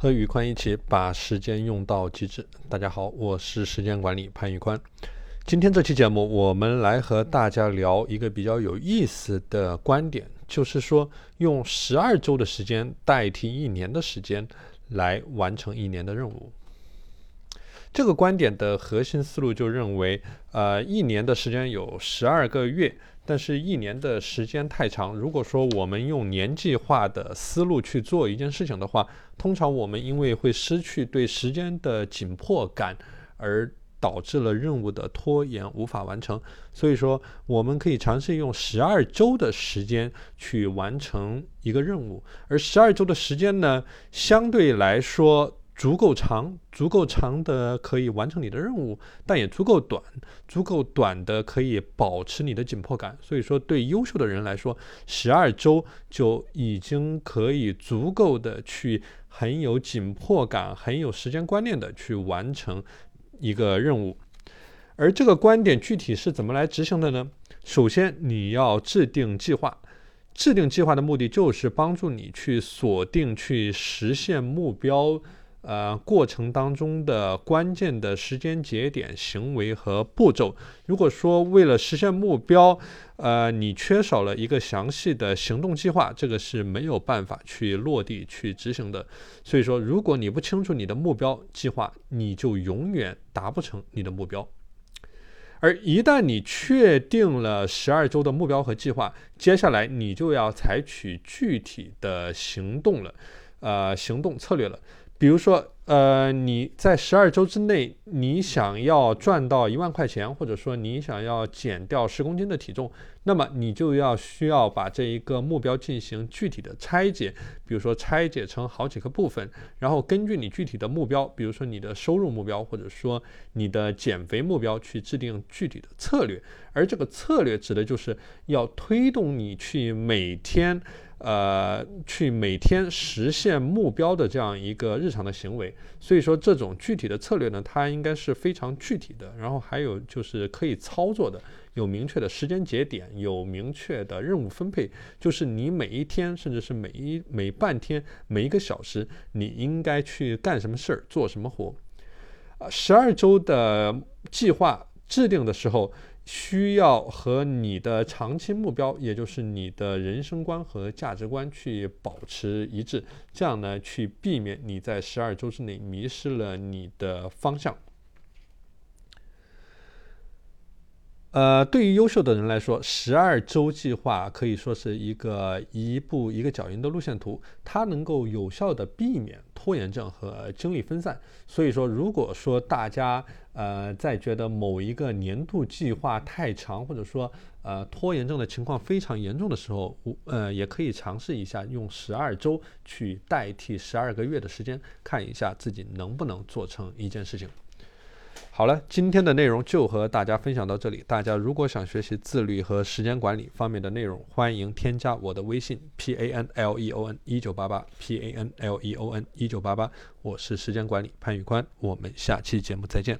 和宇宽一起把时间用到极致。大家好，我是时间管理潘宇宽。今天这期节目，我们来和大家聊一个比较有意思的观点，就是说用十二周的时间代替一年的时间来完成一年的任务。这个观点的核心思路就认为，呃，一年的时间有十二个月。但是，一年的时间太长。如果说我们用年计划的思路去做一件事情的话，通常我们因为会失去对时间的紧迫感，而导致了任务的拖延，无法完成。所以说，我们可以尝试用十二周的时间去完成一个任务。而十二周的时间呢，相对来说。足够长，足够长的可以完成你的任务，但也足够短，足够短的可以保持你的紧迫感。所以说，对优秀的人来说，十二周就已经可以足够的去很有紧迫感、很有时间观念的去完成一个任务。而这个观点具体是怎么来执行的呢？首先，你要制定计划。制定计划的目的就是帮助你去锁定、去实现目标。呃，过程当中的关键的时间节点、行为和步骤，如果说为了实现目标，呃，你缺少了一个详细的行动计划，这个是没有办法去落地去执行的。所以说，如果你不清楚你的目标计划，你就永远达不成你的目标。而一旦你确定了十二周的目标和计划，接下来你就要采取具体的行动了，呃，行动策略了。比如说，呃，你在十二周之内，你想要赚到一万块钱，或者说你想要减掉十公斤的体重，那么你就要需要把这一个目标进行具体的拆解，比如说拆解成好几个部分，然后根据你具体的目标，比如说你的收入目标，或者说你的减肥目标，去制定具体的策略。而这个策略指的就是要推动你去每天。呃，去每天实现目标的这样一个日常的行为，所以说这种具体的策略呢，它应该是非常具体的，然后还有就是可以操作的，有明确的时间节点，有明确的任务分配，就是你每一天，甚至是每一每半天、每一个小时，你应该去干什么事儿，做什么活。啊，十二周的计划制定的时候。需要和你的长期目标，也就是你的人生观和价值观去保持一致，这样呢，去避免你在十二周之内迷失了你的方向。呃，对于优秀的人来说，十二周计划可以说是一个一步一个脚印的路线图，它能够有效的避免拖延症和精力分散。所以说，如果说大家呃在觉得某一个年度计划太长，或者说呃拖延症的情况非常严重的时候，呃也可以尝试一下用十二周去代替十二个月的时间，看一下自己能不能做成一件事情。好了，今天的内容就和大家分享到这里。大家如果想学习自律和时间管理方面的内容，欢迎添加我的微信 p a n l e o n 一九八八 p a n l e o n 一九八八，我是时间管理潘宇宽，我们下期节目再见。